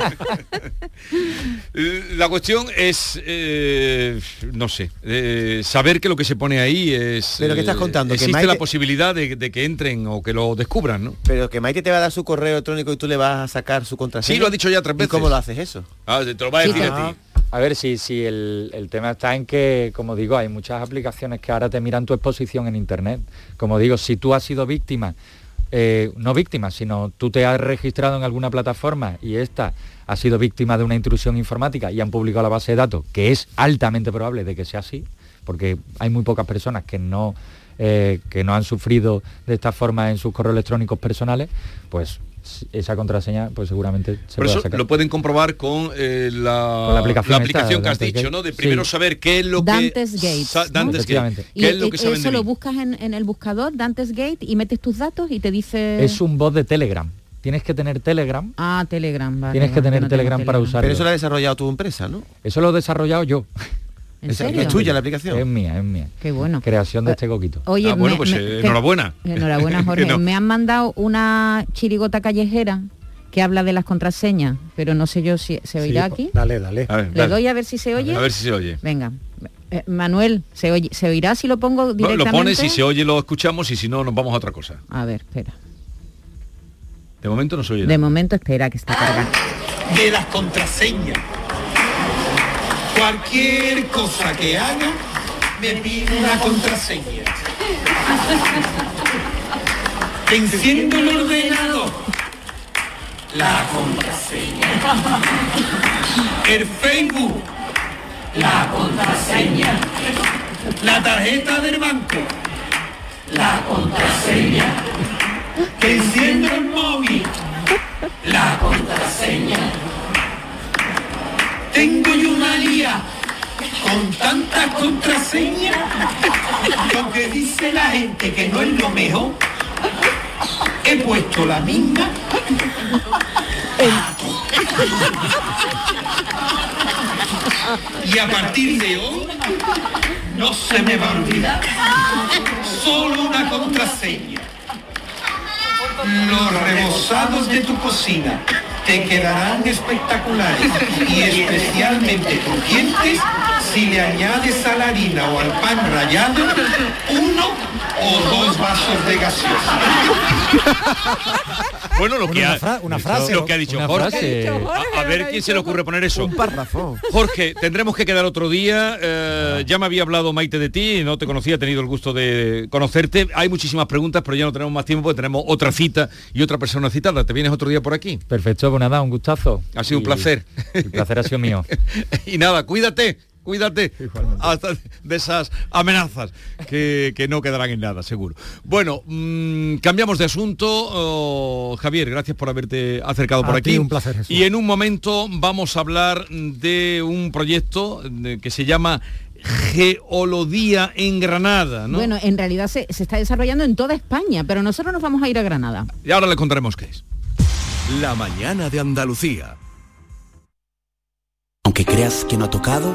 La cuestión es, eh, no sé, eh, saber que lo que se pone ahí es... Pero ¿qué estás eh, contando? Que Existe la posibilidad de, de que entren o que lo descubran, ¿no? Pero que Maite te va a dar su correo electrónico y tú le vas a sacar su contraseña. Sí, lo ha dicho ya tres ¿Y veces. cómo lo haces eso? Ah, te lo va a decir a ti. A ver, si, el, tema está en que, como digo, hay muchas aplicaciones que ahora te miran tu exposición en Internet. Como digo, si tú has sido víctima, eh, no víctima, sino tú te has registrado en alguna plataforma y esta ha sido víctima de una intrusión informática y han publicado la base de datos, que es altamente probable de que sea así, porque hay muy pocas personas que no, eh, que no han sufrido de esta forma en sus correos electrónicos personales, pues esa contraseña pues seguramente se Por puede eso sacar. lo pueden comprobar con, eh, la, Con la aplicación esta, que has Dantes dicho, Gate. ¿no? De Sí. primero saber qué es lo Dantes que... Gates, ¿no? Dantes Gate. Efectivamente. Y ¿Qué es lo eh, que saben eso de lo mí? buscas en, en el buscador, Dantes Gate, y metes tus datos y te dice... Es un bot de Telegram. Tienes que tener Telegram. Ah, Telegram, vale, Tienes que vale, tener no Telegram para usarlo. Pero eso lo ha desarrollado tu empresa, ¿no? Eso lo he desarrollado yo. ¿En Es- serio? es tuya la aplicación. Es mía, es mía. Qué bueno. Creación de este coquito. Oye, Ah, bueno, me- pues, me- eh, enhorabuena. Enhorabuena, Jorge. No. Me han mandado una chirigota callejera que habla de las contraseñas, pero no sé yo si se oirá Sí, aquí. Dale, dale. A ver, Le dale. doy a ver si se oye. A ver si se oye. Venga. Eh, Manuel, ¿se, oye, ¿se oirá si lo pongo Bueno, directamente? Lo pones y se oye lo escuchamos y si no nos vamos a otra cosa. A ver, espera. De momento no se oye. De momento espera que está cargando. de las contraseñas. Cualquier cosa que haga me pide una contraseña. Enciendo el ordenador. La contraseña. El Facebook. La contraseña. La tarjeta del banco. La contraseña. Que enciendo el móvil. La contraseña. Tengo yo una lía con tantas contraseñas. Lo que dice la gente que no es lo mejor. He puesto la misma. Y a partir de hoy no se me va a olvidar. Solo una contraseña. Los rebozados de tu cocina te quedarán espectaculares y especialmente crujientes si le añades a la harina o al pan rallado uno o dos vasos de gaseosa. Bueno, lo que una ha, fra- una frase, lo que ha dicho una Jorge. frase. A, a ver quién se le ocurre poner eso. Un párrafo. Jorge, tendremos que quedar otro día. eh, ya me había hablado Maite de ti, no te conocía, he tenido el gusto de conocerte. Hay muchísimas preguntas, pero ya no tenemos más tiempo porque tenemos otra cita y otra persona citada. ¿Te vienes otro día por aquí? Perfecto, pues nada, un gustazo. Ha sido un placer. El placer ha sido mío. y nada, cuídate, cuídate hasta de esas amenazas que, que no quedarán en nada, seguro. Bueno, mm, cambiamos de asunto. Oh, Javier, gracias por haberte acercado A por ti aquí. un placer, Jesús. y en un momento vamos a hablar de un proyecto que se llama Geolodía en Granada, ¿no? Bueno, en realidad se, se está desarrollando en toda España, pero nosotros nos vamos a ir a Granada. Y ahora le contaremos qué es. La mañana de Andalucía. Aunque creas que no ha tocado,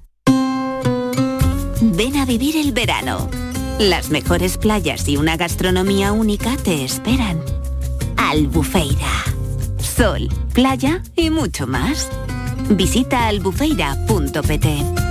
Ven a vivir el verano. Las mejores playas y una gastronomía única te esperan. Albufeira. Sol, playa y mucho más. Visita albufeira.pt.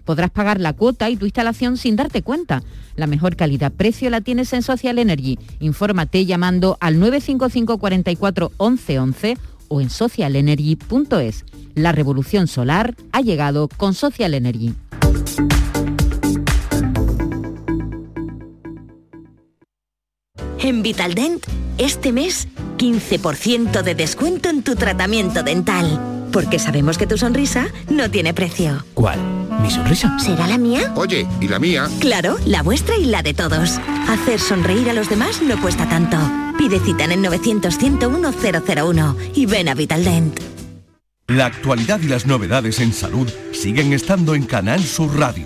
podrás pagar la cuota y tu instalación sin darte cuenta. La mejor calidad-precio la tienes en Social Energy. Infórmate llamando al 955 44 11 11 o en socialenergy.es. La revolución solar ha llegado con Social Energy. En Vitaldent, este mes, 15% de descuento en tu tratamiento dental. Porque sabemos que tu sonrisa no tiene precio. ¿Cuál? ¿Mi sonrisa? ¿Será la mía? Oye, ¿y la mía? Claro, la vuestra y la de todos. Hacer sonreír a los demás no cuesta tanto. Pide cita en el 900 101 001 y ven a Vitaldent. La actualidad y las novedades en salud siguen estando en Canal Sur Radio,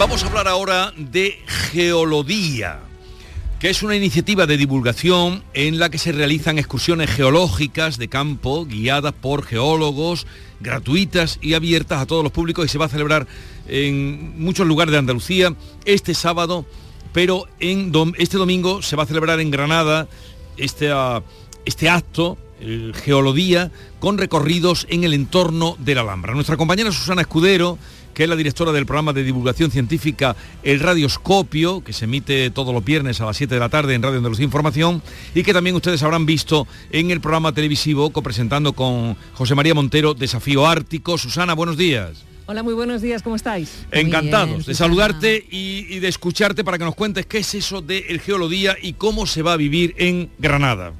Vamos a hablar ahora de geología. que es una iniciativa de divulgación en la que se realizan excursiones geológicas de campo guiadas por geólogos, gratuitas y abiertas a todos los públicos y se va a celebrar en muchos lugares de Andalucía este sábado, pero este domingo se va a celebrar en Granada este, ah, este acto el Geolodía, con recorridos en el entorno de la Alhambra. Nuestra compañera Susana Escudero que es la directora del programa de divulgación científica El Radioscopio, que se emite todos los viernes a las 7 de la tarde en Radio Andalucía Información, y que también ustedes habrán visto en el programa televisivo copresentando con José María Montero Desafío Ártico. Susana, buenos días. Hola, muy buenos días, ¿cómo estáis? Encantados de saludarte y, y, de escucharte para que nos cuentes qué es eso del Geolodía y cómo se va a vivir en Granada.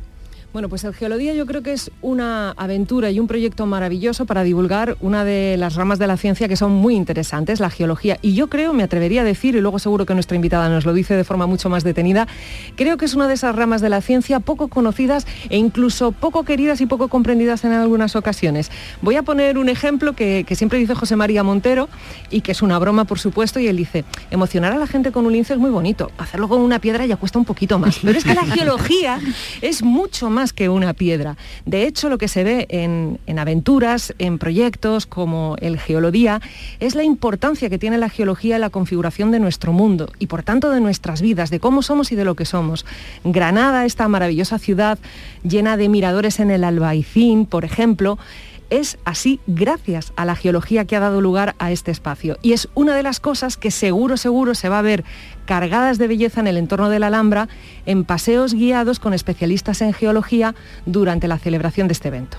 Bueno, pues el Geolodía yo creo que es una aventura y un proyecto maravilloso para divulgar una de las ramas de la ciencia que son muy interesantes, la geología. Y yo creo, me atrevería a decir, y luego seguro que nuestra invitada nos lo dice de forma mucho más detenida, creo que es una de esas ramas de la ciencia poco conocidas e incluso poco queridas y poco comprendidas en algunas ocasiones. Voy a poner un ejemplo que, siempre dice José María Montero y que es una broma, por supuesto, y él dice, emocionar a la gente con un lince es muy bonito, hacerlo con una piedra ya cuesta un poquito más. Pero es que la geología es mucho más más que una piedra. De hecho, lo que se ve en, en aventuras, en proyectos como el Geolodía, es la importancia que tiene la geología en la configuración de nuestro mundo y por tanto de nuestras vidas, de cómo somos y de lo que somos. Granada, esta maravillosa ciudad llena de miradores en el Albaicín, por ejemplo, es así gracias a la geología que ha dado lugar a este espacio. Y es una de las cosas que seguro, seguro se va a ver cargadas de belleza en el entorno de la Alhambra en paseos guiados con especialistas en geología durante la celebración de este evento.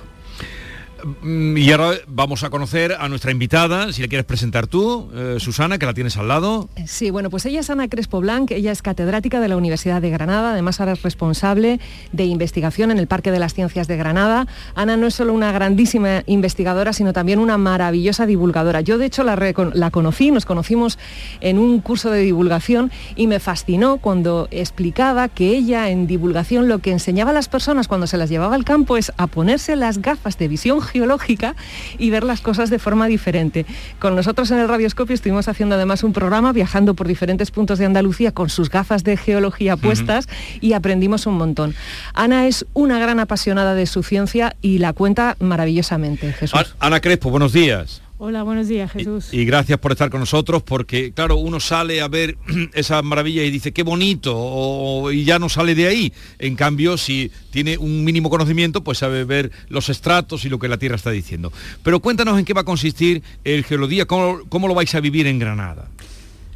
Mm, y ahora vamos a conocer a nuestra invitada, si le quieres presentar tú, eh, Susana, que la tienes al lado. Sí, bueno, pues ella es Ana Crespo Blanc, ella es catedrática de la Universidad de Granada, además ahora es responsable de investigación en el Parque de las Ciencias de Granada. Ana no es solo una grandísima investigadora, sino también una maravillosa divulgadora. Yo, de hecho, la, la conocí, nos conocimos en un curso de divulgación y me fascinó cuando explicaba que ella en divulgación lo que enseñaba a las personas cuando se las llevaba al campo es a ponerse las gafas de visión geológica y ver las cosas de forma diferente. Con nosotros en el Radioscopio estuvimos haciendo además un programa viajando por diferentes puntos de Andalucía con sus gafas de geología puestas y aprendimos un montón. Ana es una gran apasionada de su ciencia y la cuenta maravillosamente, Jesús. Ana Crespo, buenos días. Hola, buenos días, Jesús. Y, gracias por estar con nosotros, porque claro, uno sale a ver esa maravilla y dice, qué bonito, y ya no sale de ahí. En cambio, si tiene un mínimo conocimiento, pues sabe ver los estratos y lo que la Tierra está diciendo. Pero cuéntanos en qué va a consistir el Geolodía, cómo, lo vais a vivir en Granada.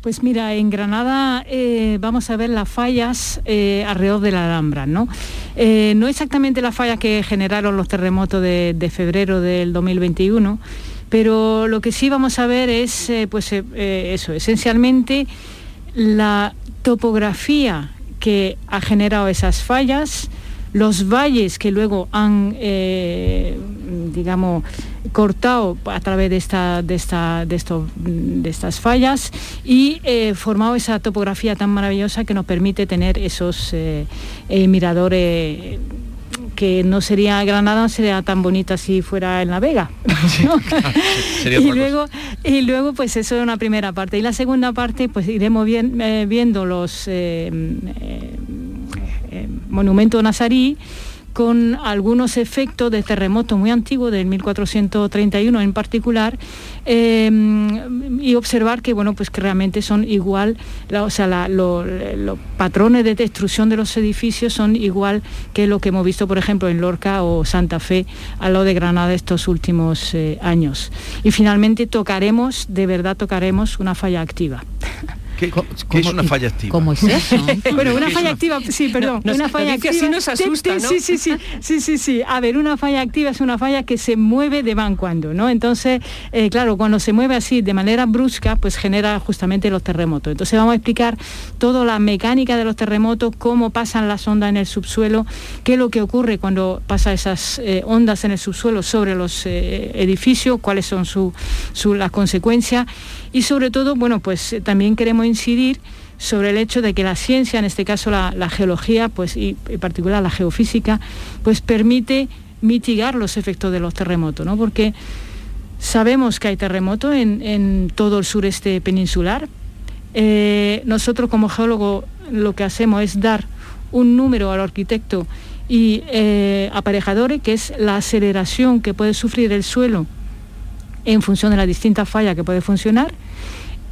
Pues mira, en Granada eh, vamos a ver las fallas eh, alrededor de la Alhambra, ¿no? Eh, no exactamente las fallas que generaron los terremotos de, de febrero del 2021, pero lo que sí vamos a ver es, eh, pues eh, eh, eso, esencialmente la topografía que ha generado esas fallas, los valles que luego han, digamos, cortado a través de, esta, de, esta, de, esto, de estas fallas y formado esa topografía tan maravillosa que nos permite tener esos miradores que no sería Granada sería tan bonita si fuera en La Vega. y, luego, y luego, pues eso es una primera parte. Y la segunda parte, pues iremos eh, viendo los eh, eh, monumentos nazarí con algunos efectos de terremoto muy antiguo del 1431 en particular em, y observar que bueno pues que realmente son igual o sea los patrones de destrucción de los edificios son igual que lo que hemos visto por ejemplo en Lorca o Santa Fe a lo de Granada estos últimos eh, años. Y finalmente tocaremos de verdad tocaremos una falla activa ¿Qué, es una falla activa? ¿Cómo es eso? bueno, una falla activa, sí, perdón. una falla activa. Sí nos asusta, ¿no? Sí, sí, sí, sí, sí, sí. A ver, una falla activa es una falla que se mueve de van cuando, ¿no? Entonces, eh, claro, cuando se mueve así de manera brusca, pues genera justamente los terremotos. Entonces vamos a explicar toda la mecánica de los terremotos, cómo pasan las ondas en el subsuelo, qué es lo que ocurre cuando pasa esas eh, ondas en el subsuelo sobre los eh, edificios, cuáles son su, las consecuencias y sobre todo, bueno, pues también queremos incidir sobre el hecho de que la ciencia, en este caso la, geología, pues, y en particular la geofísica, pues permite mitigar los efectos de los terremotos, ¿no? Porque sabemos que hay terremotos en, todo el sureste peninsular. Eh, nosotros como geólogos lo que hacemos es dar un número al arquitecto y eh, aparejadores, que es la aceleración que puede sufrir el suelo en función de las distintas fallas que puede funcionar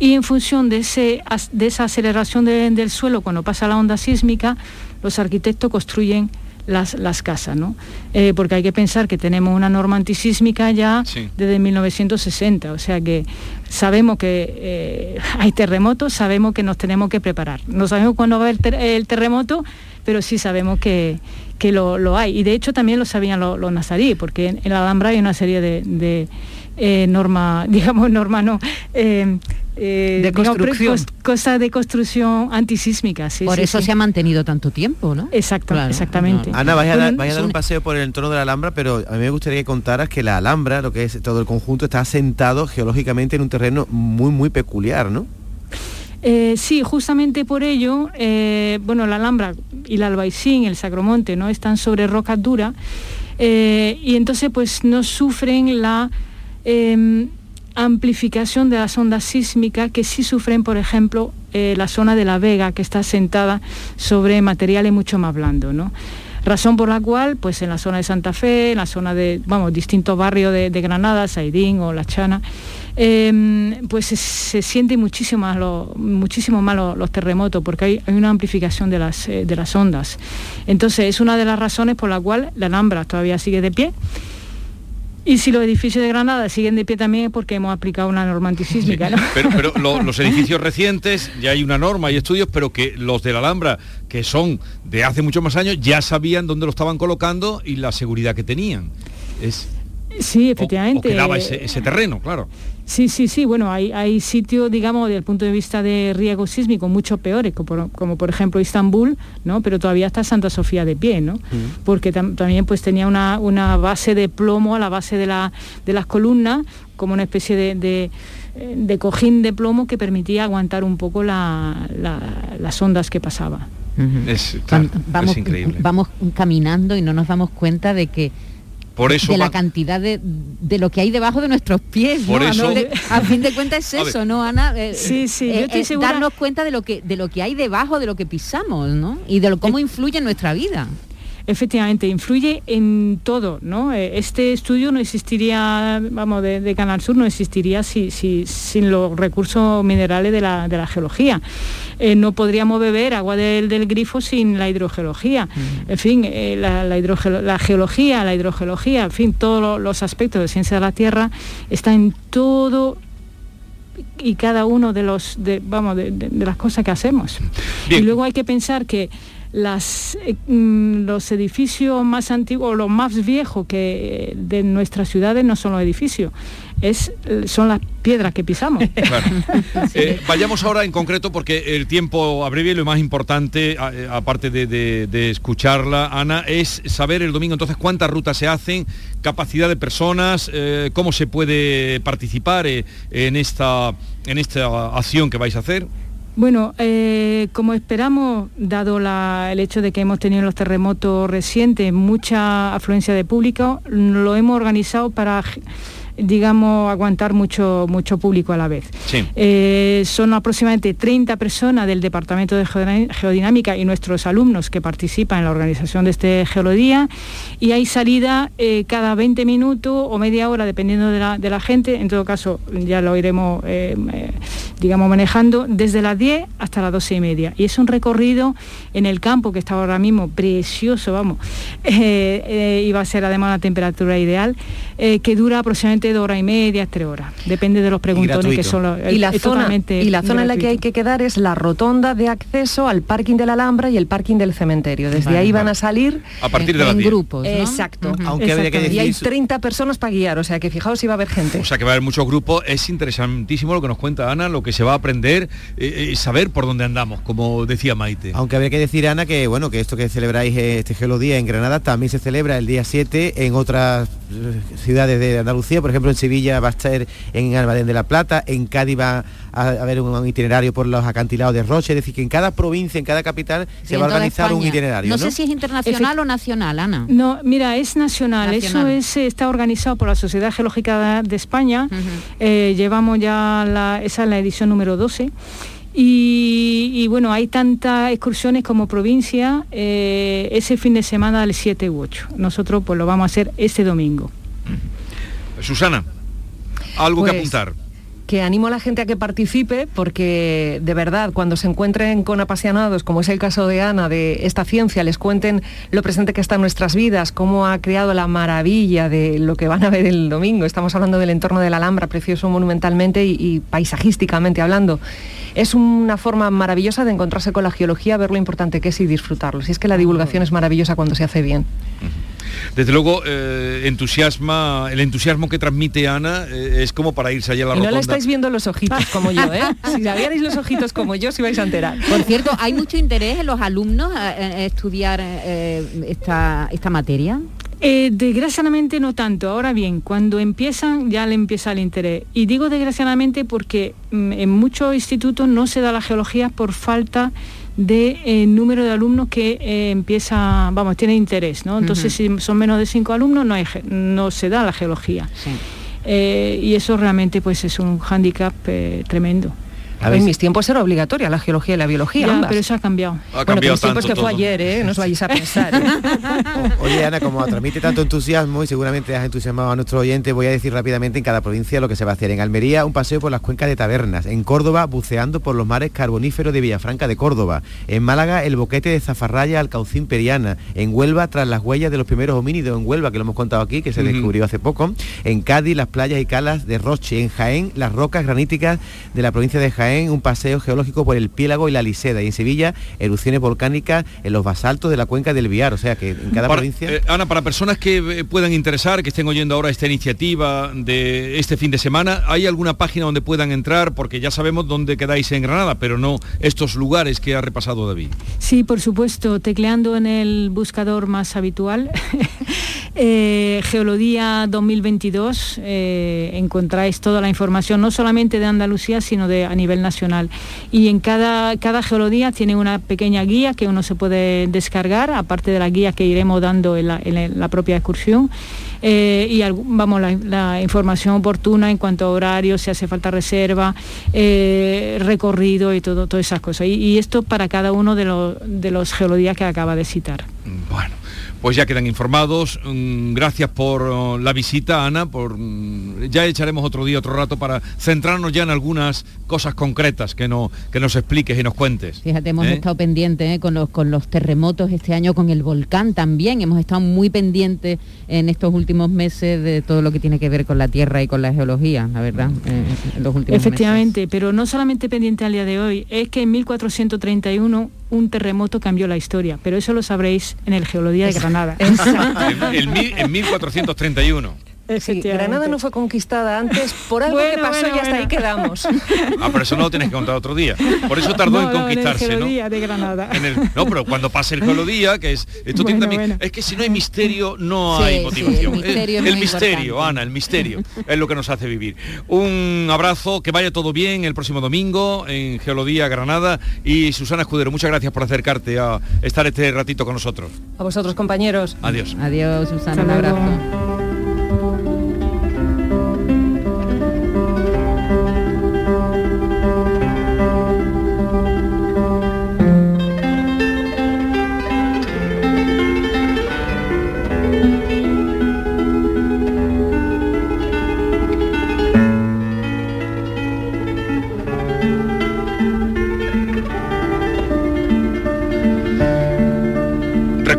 y en función de, ese, de esa aceleración del suelo cuando pasa la onda sísmica, los arquitectos construyen las, las casas, ¿no? Eh, porque hay que pensar que tenemos una norma antisísmica ya desde 1960, o sea que sabemos que eh, hay terremotos, sabemos que nos tenemos que preparar. No sabemos cuándo va a haber el terremoto, pero sí sabemos que, lo, hay. Y de hecho también lo sabían los, nazaríes, porque en, la Alhambra hay una serie de, eh, normas, digamos, normas no, eh, de construcción. cosa de construcción antisísmica. Sí, por eso se ha mantenido tanto tiempo, ¿no? Exacto, exactamente. Ana, vaya, a dar, a dar un paseo por el entorno de la Alhambra, pero a mí me gustaría que contaras que la Alhambra, lo que es todo el conjunto, está asentado geológicamente en un terreno muy, muy peculiar, ¿no? Eh, sí, justamente por ello, eh, bueno, la Alhambra y la Albaicín, el Sacromonte, ¿no? Están sobre rocas duras y entonces pues no sufren la em, amplificación de las ondas sísmicas que sí sufren, por ejemplo, eh, la zona de La Vega, que está sentada sobre materiales mucho más blandos. ¿no? Razón por la cual, pues en la zona de Santa Fe, en la zona de, vamos, distintos barrios de, Granada, Saidín o La Chana, em, pues se, sienten muchísimo más, los, muchísimo más los, terremotos, porque hay, una amplificación de las, eh, de las ondas. Entonces, es una de las razones por la cual la Alhambra todavía sigue de pie y si los edificios de Granada siguen de pie también es porque hemos aplicado una norma antisísmica, ¿no? Pero, los edificios recientes, ya hay una norma, hay estudios, pero que los de la Alhambra, que son de hace muchos más años, ya sabían dónde lo estaban colocando y la seguridad que tenían. Es, sí, efectivamente. O, ese terreno, claro. Sí, sí, sí. Bueno, hay, hay sitios, digamos, desde el punto de vista de riesgo sísmico mucho peores, como por, ejemplo Istambul, ¿no? Pero todavía está Santa Sofía de pie, ¿no? Porque también pues tenía una, base de plomo a la base de, la, de las columnas, como una especie de, de, cojín de plomo que permitía aguantar un poco las ondas que pasaba. es, vamos, es increíble. Vamos caminando y no nos damos cuenta de que de la cantidad de, lo que hay debajo de nuestros pies. Por eso... a fin de cuentas es eso, ¿no, Ana? Eh, sí, sí, eh, eh, darnos cuenta de lo que de lo que hay debajo de lo que pisamos, ¿no? Y de lo, cómo influye en nuestra vida. Efectivamente, influye en todo, ¿no? Este estudio no existiría, vamos, de, Canal Sur no existiría si, sin los recursos minerales de la, de la geología. Eh, no podríamos beber agua del, grifo sin la hidrogeología. En fin, eh, la, la, geología, la hidrogeología, en fin, todos los aspectos de ciencia de la Tierra está en todo y cada uno de los de, vamos de, las cosas que hacemos y luego hay que pensar que las, eh, mm, los edificios más antiguos, los más viejos que de nuestras ciudades no son los edificios, es, son las piedras que pisamos. Eh, vayamos ahora en concreto porque el tiempo abrevia y lo más importante, eh, aparte de, escucharla, Ana, es saber el domingo entonces cuántas rutas se hacen, capacidad de personas, cómo se puede participar en, esta, en esta acción que vais a hacer. Bueno, eh, como esperamos, dado el hecho de que hemos tenido los terremotos recientes, mucha afluencia de público, lo hemos organizado para digamos, aguantar mucho, mucho público a la vez. Eh, son aproximadamente 30 personas del Departamento de Geodinámica y nuestros alumnos que participan en la organización de este Geolodía y hay salida eh, cada 20 minutos o media hora, dependiendo de la, gente. En todo caso, ya lo iremos, eh, digamos, manejando desde las 10 hasta las 12 y media. Y es un recorrido en el campo que está ahora mismo precioso, vamos, y va a ser además una temperatura ideal, que dura aproximadamente de hora y media, tres horas. Depende de los preguntones que son y la zona, y la zona en la que hay que quedar es la rotonda de acceso al parking de la Alhambra y el parking del cementerio. Desde ahí van a salir a partir de en, grupos. Exacto. Aunque Y hay 30 personas para guiar, o sea que fijaos si va a haber gente. O sea que va a haber muchos grupos. Es interesantísimo lo que nos cuenta Ana, lo que se va a aprender eh, y saber por dónde andamos, como decía Maite. Aunque habría que decir, Ana, que bueno, que esto que celebráis este Geolodía en Granada también se celebra el día 7 en otras eh, ciudades de Andalucía, por ejemplo en Sevilla va a estar en Almadén de la Plata, en Cádiz va a haber un, itinerario por los acantilados de Roche, es decir, que en cada provincia, en cada capital se va a organizar un itinerario. No, sé si es internacional o nacional, Ana. No, mira, es nacional, eso es, está organizado por la Sociedad Geológica de España, eh, llevamos ya, la, esa es la edición número 12 Y, y bueno, hay tantas excursiones como provincia eh, ese fin de semana del 7 u 8. Nosotros pues lo vamos a hacer este domingo. Susana, algo que Pues, apuntar. que animo a la gente a que participe porque de verdad cuando se encuentren con apasionados, como es el caso de Ana, de esta ciencia, les cuenten lo presente que está en nuestras vidas, cómo ha creado la maravilla de lo que van a ver el domingo. Estamos hablando del entorno de la Alhambra, precioso monumentalmente y, y paisajísticamente hablando. Es una forma maravillosa de encontrarse con la geología, ver lo importante que es y disfrutarlo. Si es que la divulgación es maravillosa cuando se hace bien. Desde luego, eh, entusiasma, el entusiasmo que transmite Ana eh, es como para irse allá a la Y no rotonda. la estáis viendo los ojitos como yo, ¿eh? Si la vierais los ojitos como yo, si vais a enterar. Por cierto, ¿hay mucho interés en los alumnos a- a estudiar eh, esta, esta materia? Eh, desgraciadamente no tanto. Ahora bien, cuando empiezan ya le empieza el interés. Y digo desgraciadamente porque mm, en muchos institutos no se da la geología por falta de eh, número de alumnos que eh, empieza, vamos, tiene interés, ¿no? Entonces si son menos de cinco alumnos no, hay no se da la geología. Eh, y eso realmente pues es un hándicap tremendo. en mis tiempos era obligatoria la geología y la biología. Ya, ambas. pero eso ha cambiado. Ha bueno, mis tiempos tanto que fue ayer, ¿eh? No os vayáis a pensar. ¿eh? Oye, Ana, como transmite tanto entusiasmo y seguramente has entusiasmado a nuestro oyente, voy a decir rápidamente en cada provincia lo que se va a hacer. En Almería, un paseo por las cuencas de tabernas. En Córdoba, buceando por los mares carboníferos de Villafranca de Córdoba. En Málaga, el boquete de Zafarraya al Caucín Periana. En Huelva, tras las huellas de los primeros homínidos en Huelva, que lo hemos contado aquí, que se descubrió hace poco. En Cádiz, las playas y calas de Roche. En Jaén, las rocas graníticas de la provincia de Jaén, un paseo geológico por el Piélago y la Liseda. Y en Sevilla, erupciones volcánicas en los basaltos de la cuenca del Viar. O sea que en cada Para- provincia... eh, Ana, para personas que eh, puedan interesar, que estén oyendo ahora esta iniciativa de este fin de semana, ¿hay alguna página donde puedan entrar? Porque ya sabemos dónde quedáis en Granada, pero no estos lugares que ha repasado David. Sí, por supuesto, tecleando en el buscador más habitual, eh, Geología 2022, eh, encontráis toda la información, no solamente de Andalucía, sino de a nivel nacional. Y en cada, cada geología tiene una pequeña guía que uno se puede descargar, aparte de la guía que iremos dando en la, en la- propia excursión. Eh, y vamos la, información oportuna en cuanto a horarios, si hace falta reserva, eh, recorrido y todo, todas esas cosas. Y, esto para cada uno de, los de los geologías que acaba de citar. Bueno, pues ya quedan informados. Mm, Gracias por oh, la visita, Ana. Por, mm, ya echaremos otro día, otro rato para centrarnos ya en algunas cosas concretas que, no, que nos expliques y nos cuentes. Fíjate, hemos ¿Eh? estado pendientes ¿eh? con, los, con los terremotos este año, con el volcán también. Hemos estado muy pendientes en estos últimos meses de todo lo que tiene que ver con la tierra y con la geología, la verdad, eh, en los últimos Efectivamente, pero no solamente pendiente al día de hoy, es que en 1431 un terremoto cambió la historia, pero eso lo sabréis en el Geología de Granada. En, en mil- en 1431. Sí, Granada no fue conquistada antes por algo que pasó bueno, y hasta bueno. ahí quedamos. Ah, pero eso no lo tienes que contar otro día. Por eso tardó en No, no, conquistarse, el ¿no? Geología de Granada. En el- no, pero cuando pase el geolodía, que es esto tiene Bueno, también, bueno. es que si no hay misterio no Sí, hay sí, motivación. el misterio es el muy misterio, importante. Ana, el misterio es lo que nos hace vivir. Un abrazo, que vaya todo bien el próximo domingo en Geolodía Granada y Susana Escudero, muchas gracias por acercarte a estar este ratito con nosotros. A vosotros, compañeros. Adiós. Adiós, Susana, un abrazo.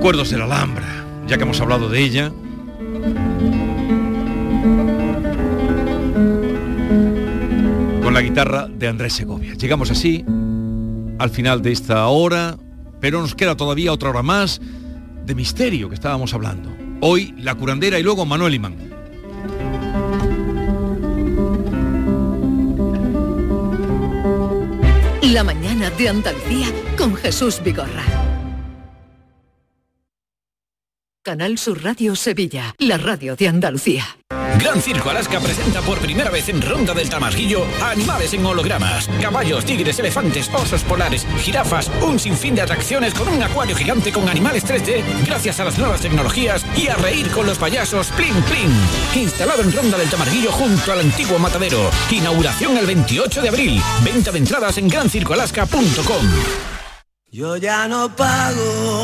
Recuerdos de la Alhambra, ya que hemos hablado de ella. Con la guitarra de Andrés Segovia. Llegamos así al final de esta hora, pero nos queda todavía otra hora más de misterio que estábamos hablando. Hoy la curandera y luego Manuel Imán. La mañana de Andalucía con Jesús Vigorra. Canal Sur Radio Sevilla, la radio de Andalucía. Gran Circo Alaska presenta por primera vez en Ronda del Tamarguillo animales en hologramas. Caballos, tigres, elefantes, osos polares, jirafas, un sinfín de atracciones con un acuario gigante con animales 3D gracias a las nuevas tecnologías y a reír con los payasos Plin Plin. Instalado en Ronda del Tamarguillo junto al antiguo matadero. Inauguración el 28 de abril. Venta de entradas en grancircoalaska.com. Yo ya no pago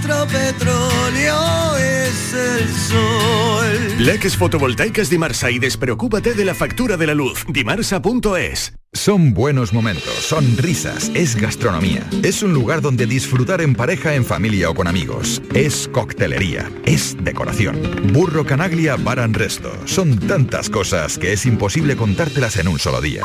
nuestro petróleo es el sol. Leques fotovoltaicas Dimarsa y despreocúpate de la factura de la luz. Dimarsa.es. Son buenos momentos, son risas, es gastronomía. Es un lugar donde disfrutar en pareja, en familia o con amigos. Es coctelería, es decoración. Burro Canaglia Bar and Resto. Son tantas cosas que es imposible contártelas en un solo día.